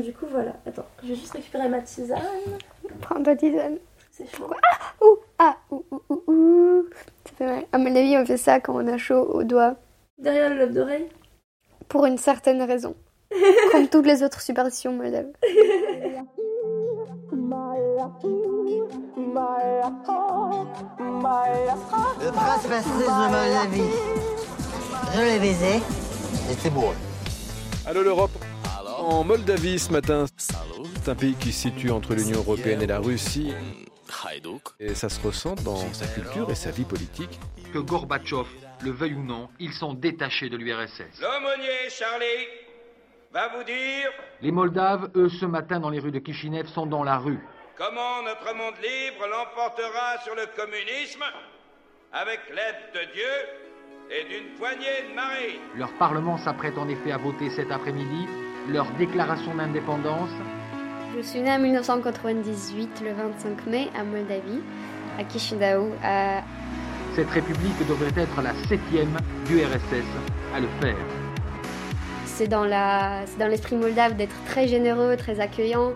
Du coup, voilà. Attends, je vais juste récupérer ma tisane. Prends ta tisane. C'est chaud. Ah, ouh, ah, ouh, ouh, ouh, ouh. Ça fait mal. À mon avis, on fait ça quand on a chaud aux doigts. Derrière le lobe d'oreille. Pour une certaine raison. Comme toutes les autres superstitions moldaves. Le prince Vassili de Moldavie. Je l'ai baisé. C'était beau. Allô l'Europe En Moldavie ce matin, c'est un pays qui se situe entre l'Union Européenne et la Russie. Et ça se ressent dans sa culture et sa vie politique. Que Gorbatchev le veuille ou non, ils sont détachés de l'URSS. L'aumônier Charlie va vous dire Les Moldaves, eux, ce matin dans les rues de Kishinev, sont dans la rue. comment notre monde libre l'emportera sur le communisme avec l'aide de Dieu et d'une poignée de marines. Leur parlement s'apprête en effet à voter cet après-midi leur déclaration d'indépendance. Je suis née en 1998, le 25 mai, à Moldavie, à Chisinau, à Cette république devrait être la septième du RSS à le faire. C'est dans la, c'est dans l'esprit moldave d'être très généreux, très accueillant.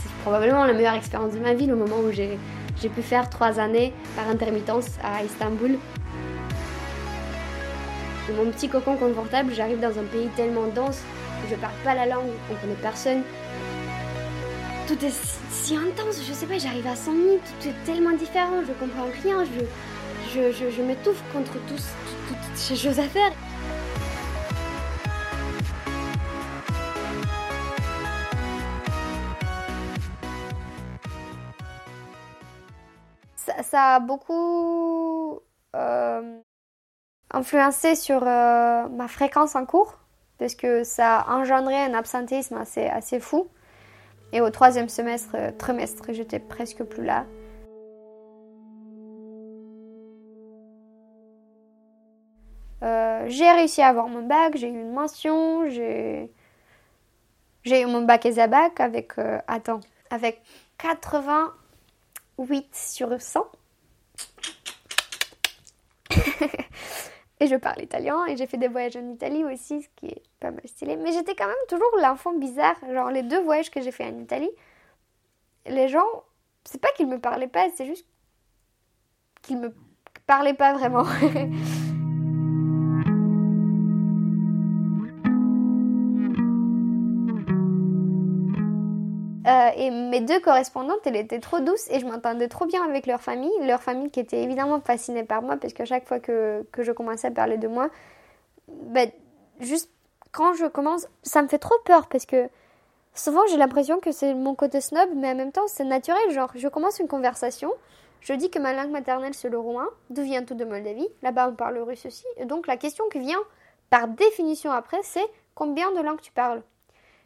C'est probablement la meilleure expérience de ma vie, le moment où j'ai, j'ai pu faire trois années par intermittence à Istanbul. De mon petit cocon confortable, j'arrive dans un pays tellement dense où je parle pas la langue, on connaît personne. Tout est si, intense, je sais pas, j'arrive à 100 000, tout est tellement différent, je comprends rien, je, je, m'étouffe contre toutes ces choses à faire. Ça a beaucoup euh, influencé sur euh, ma fréquence en cours, parce que ça a engendré un absentéisme assez, assez fou. Et au troisième semestre, euh, trimestre, j'étais presque plus là. Euh, j'ai réussi à avoir mon bac, j'ai eu une mention, j'ai eu mon bac et bac avec attends, avec 88 sur 100. et je parle italien et j'ai fait des voyages en Italie aussi, ce qui est pas mal stylé. Mais j'étais quand même toujours l'enfant bizarre. Genre les deux voyages que j'ai fait en Italie, les gens, c'est pas qu'ils me parlaient pas, c'est juste qu'ils me parlaient pas vraiment. Euh, et mes deux correspondantes, elles étaient trop douces et je m'entendais trop bien avec leur famille. Leur famille qui était évidemment fascinée par moi parce que chaque fois que, que je commençais à parler de moi, ben, juste quand je commence, ça me fait trop peur parce que souvent j'ai l'impression que c'est mon côté snob, mais en même temps c'est naturel. Genre, je commence une conversation, je dis que ma langue maternelle c'est le roumain, d'où vient tout de Moldavie. Là-bas on parle le russe aussi. Et donc la question qui vient par définition après, c'est combien de langues tu parles?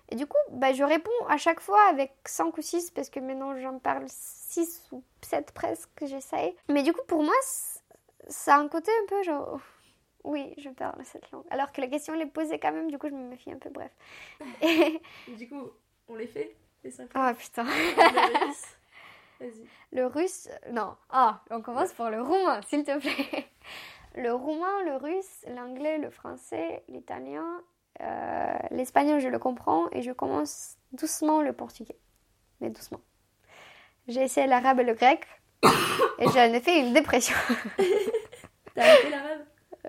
Et du coup, bah, je réponds à chaque fois avec 5 ou 6 parce que maintenant j'en parle 6 ou 7 presque, j'essaye. Mais du coup, pour moi, ça a un côté un peu genre. oh, Oui, je parle cette langue. Alors que la question elle est posée quand même, du coup, je me méfie un peu, bref. Et... Du coup, on les fait Les cinq Oh putain. Vas-y. Le russe, non. Ah, on commence par le roumain, s'il te plaît. Le roumain, le russe, l'anglais, le français, l'italien, euh, l'espagnol, je le comprends et je commence doucement le portugais. Mais doucement. J'ai essayé l'arabe et le grec et j'en ai fait une dépression. T'as arrêté l'arabe?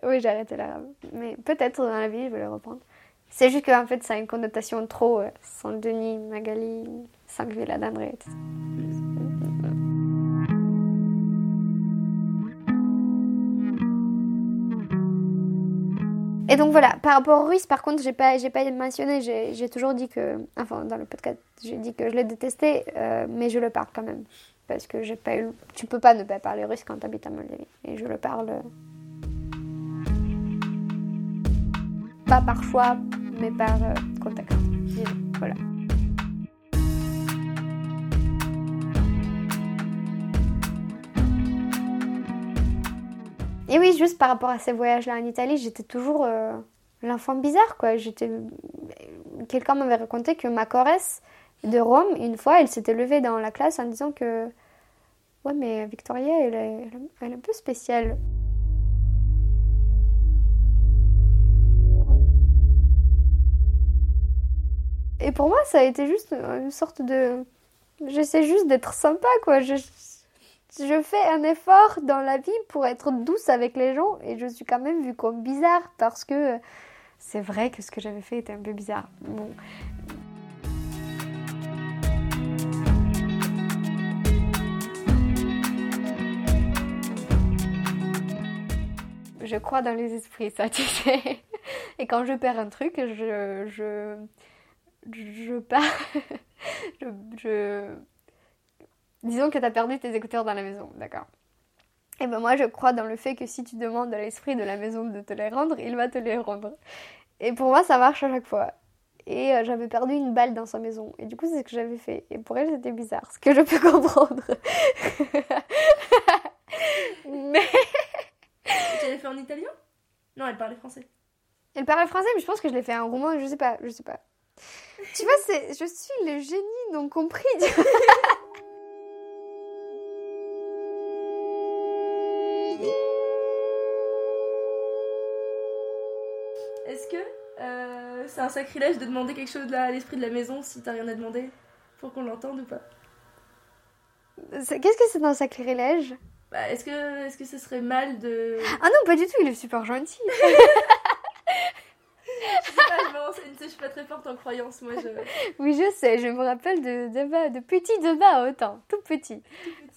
Oui, j'ai arrêté l'arabe. Mais peut-être dans la vie, je vais le reprendre. C'est juste qu'en fait, ça a une connotation trop euh, Saint-Denis, Magali, Saint-Villa d'André, etc. Et donc voilà, par rapport au russe, par contre, j'ai pas, j'ai pas mentionné, j'ai, toujours dit que, enfin, dans le podcast, j'ai dit que je le détestais, euh, mais je le parle quand même. Parce que j'ai pas eu, tu peux pas ne pas parler russe quand tu habites à Moldavie. Et je le parle euh, pas par mais par euh, contact. Voilà. Et oui, juste par rapport à ces voyages-là en Italie, j'étais toujours euh, l'enfant bizarre, quoi. J'étais... Quelqu'un m'avait raconté que ma choresse de Rome, une fois, elle s'était levée dans la classe en disant que... Ouais, mais Victoria, elle est, un peu spéciale. Et pour moi, ça a été juste une sorte de. J'essaie juste d'être sympa, quoi. Je fais un effort dans la vie pour être douce avec les gens et je suis quand même vue comme bizarre parce que c'est vrai que ce que j'avais fait était un peu bizarre. Bon. Je crois dans les esprits, ça, tu sais. Et quand je perds un truc, je. je. je pars. je, je. Disons que tu as perdu tes écouteurs dans la maison, d'accord et ben moi je crois dans le fait que si tu demandes à l'esprit de la maison de te les rendre, il va te les rendre. Et pour moi ça marche à chaque fois. Et euh, j'avais perdu une balle dans sa maison. Et du coup c'est ce que j'avais fait. Et pour elle c'était bizarre, ce que je peux comprendre. Mais... Tu l'avais fait en italien? Non, elle parlait français. Elle parlait français, mais je pense que je l'ai fait en roumain, je sais pas, je sais pas. tu vois, je suis le génie non compris. C'est un sacrilège de demander quelque chose à l'esprit de la maison si t'as rien à demander Pour qu'on l'entende ou pas Qu'est-ce que c'est un sacrilège? Bah, Est-ce que, est que ce serait mal de. Ah non, pas du tout, il est super gentil. Je sais pas, je me renseigne, tu sais, je suis pas très forte en croyance, moi je. Oui, je sais, je me rappelle de, de, de petit Deba autant, tout petit.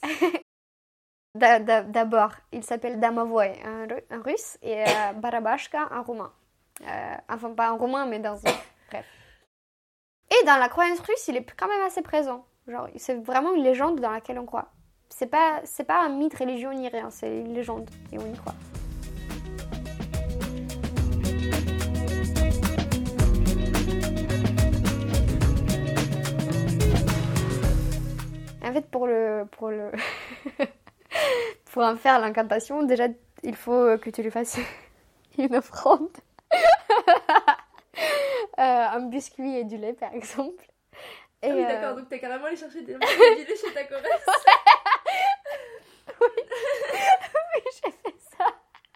D'a- d'a- D'abord, il s'appelle Damovoy, un, un russe, et euh, Barabashka, un roumain. Euh, enfin, pas un roumain, mais dans. Bref. Et dans la croyance russe, il est quand même assez présent. Genre, c'est vraiment une légende dans laquelle on croit. C'est pas, c'est pas un mythe religieux ni rien, c'est une légende, et on y croit. En fait, pour le, pour le, pour en faire l'incantation, déjà, il faut que tu lui fasses une offrande. Euh, un biscuit et du lait, par exemple. Et, Ah oui, euh, d'accord, donc t'as carrément allé chercher des morceaux du lait chez ta corresse. oui, j'ai fait ça.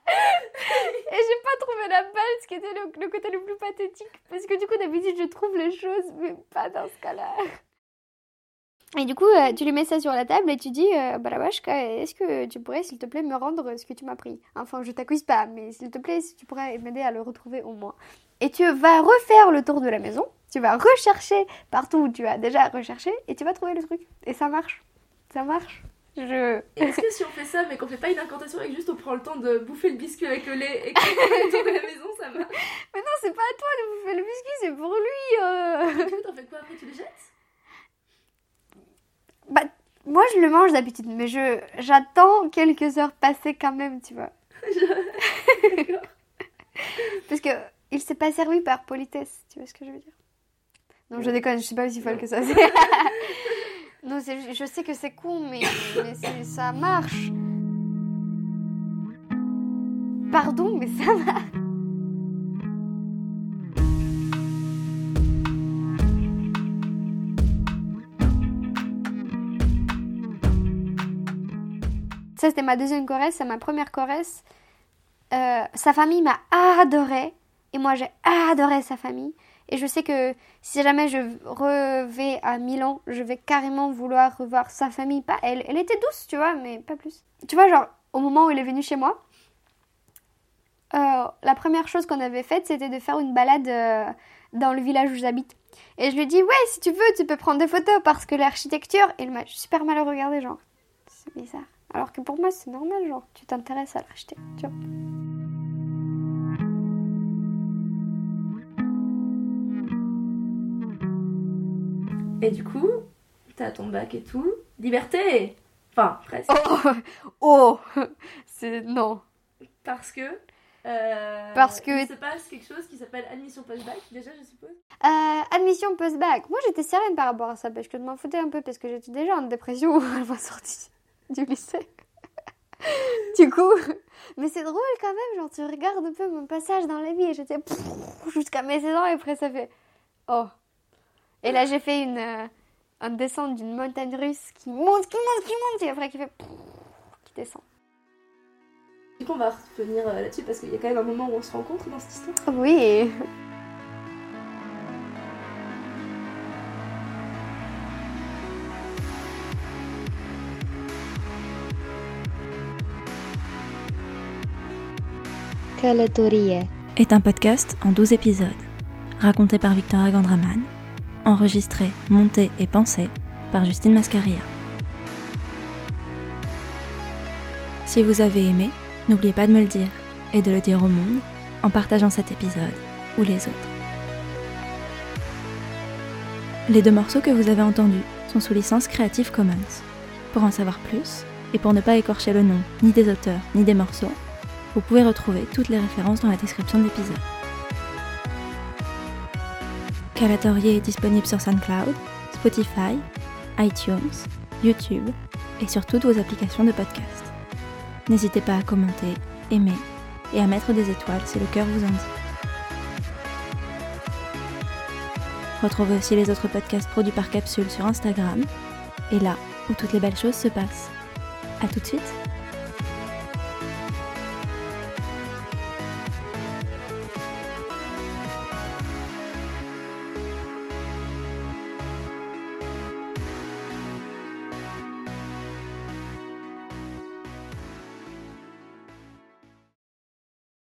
Et j'ai pas trouvé la balle, ce qui était le, le côté le plus pathétique. Parce que du coup, d'habitude, je trouve les choses, mais pas dans ce cas-là. Et du coup, euh, tu lui mets ça sur la table et tu dis euh, Barabashka, est-ce que tu pourrais, s'il te plaît, me rendre ce que tu m'as pris? Enfin, je t'accuse pas, mais s'il te plaît, si tu pourrais m'aider à le retrouver au moins. Et tu vas refaire le tour de la maison, tu vas rechercher partout où tu as déjà recherché et tu vas trouver le truc. Et ça marche. Ça marche. Je. Est-ce que si on fait ça, mais qu'on fait pas une incantation et que juste on prend le temps de bouffer le biscuit avec le lait et qu'on fait le tour de la maison, ça marche? Mais non, c'est pas à toi de bouffer le biscuit, c'est pour lui. euh. Du coup, t'en fais quoi? Après Tu le jettes? Bah, moi je le mange d'habitude, mais je j'attends quelques heures passées quand même, tu vois. D'accord. Parce que il s'est pas servi par politesse, tu vois ce que je veux dire Non, je déconne, je sais pas aussi folle que ça. non, je sais que c'est con, mais, mais ça marche. Pardon, mais ça marche. C'était ma deuxième Corrèze, c'est ma première Corrèze. Euh, sa famille m'a adoré et moi j'ai adoré sa famille. Et je sais que si jamais je revais à Milan, je vais carrément vouloir revoir sa famille. Pas elle, elle était douce, tu vois, mais pas plus. Tu vois, genre, au moment où il est venu chez moi, euh, la première chose qu'on avait faite, c'était de faire une balade euh, dans le village où j'habite. Et je lui ai dit, ouais, si tu veux, tu peux prendre des photos parce que l'architecture, il m'a super mal regardé, genre, c'est bizarre. Alors que pour moi, c'est normal, genre, tu t'intéresses à l'architecture. Et du coup, t'as ton bac et tout. Liberté Enfin, presque. Oh, oh c'est non. Parce que. euh, Parce que- Il se passe quelque chose qui s'appelle admission post-bac, déjà, je suppose. Euh, admission post-bac. Moi, j'étais sereine par rapport à ça parce que je m'en foutais un peu parce que j'étais déjà en dépression ma sortie du lycée. du coup, mais c'est drôle quand même. Genre, tu regardes un peu mon passage dans la vie et j'étais jusqu'à mes 16 ans et après ça fait oh. Et là, j'ai fait une euh, une descente d'une montagne russe qui monte, qui monte, qui monte et après qui fait qui descend. Du coup, on va revenir euh, là-dessus parce qu'il y a quand même un moment où on se rencontre dans cette histoire. Oui. Est un podcast en 12 épisodes, raconté par Victoria Gandraman, enregistré, monté et pensé par Justine Mascaria. Si vous avez aimé, n'oubliez pas de me le dire et de le dire au monde en partageant cet épisode ou les autres. Les deux morceaux que vous avez entendus sont sous licence Creative Commons. Pour en savoir plus, et pour ne pas écorcher le nom ni des auteurs ni des morceaux, vous pouvez retrouver toutes les références dans la description de l'épisode. Calatorier est disponible sur SoundCloud, Spotify, iTunes, YouTube et sur toutes vos applications de podcast. N'hésitez pas à commenter, aimer et à mettre des étoiles si le cœur vous en dit. Retrouvez aussi les autres podcasts produits par Capsule sur Instagram et là où toutes les belles choses se passent. A tout de suite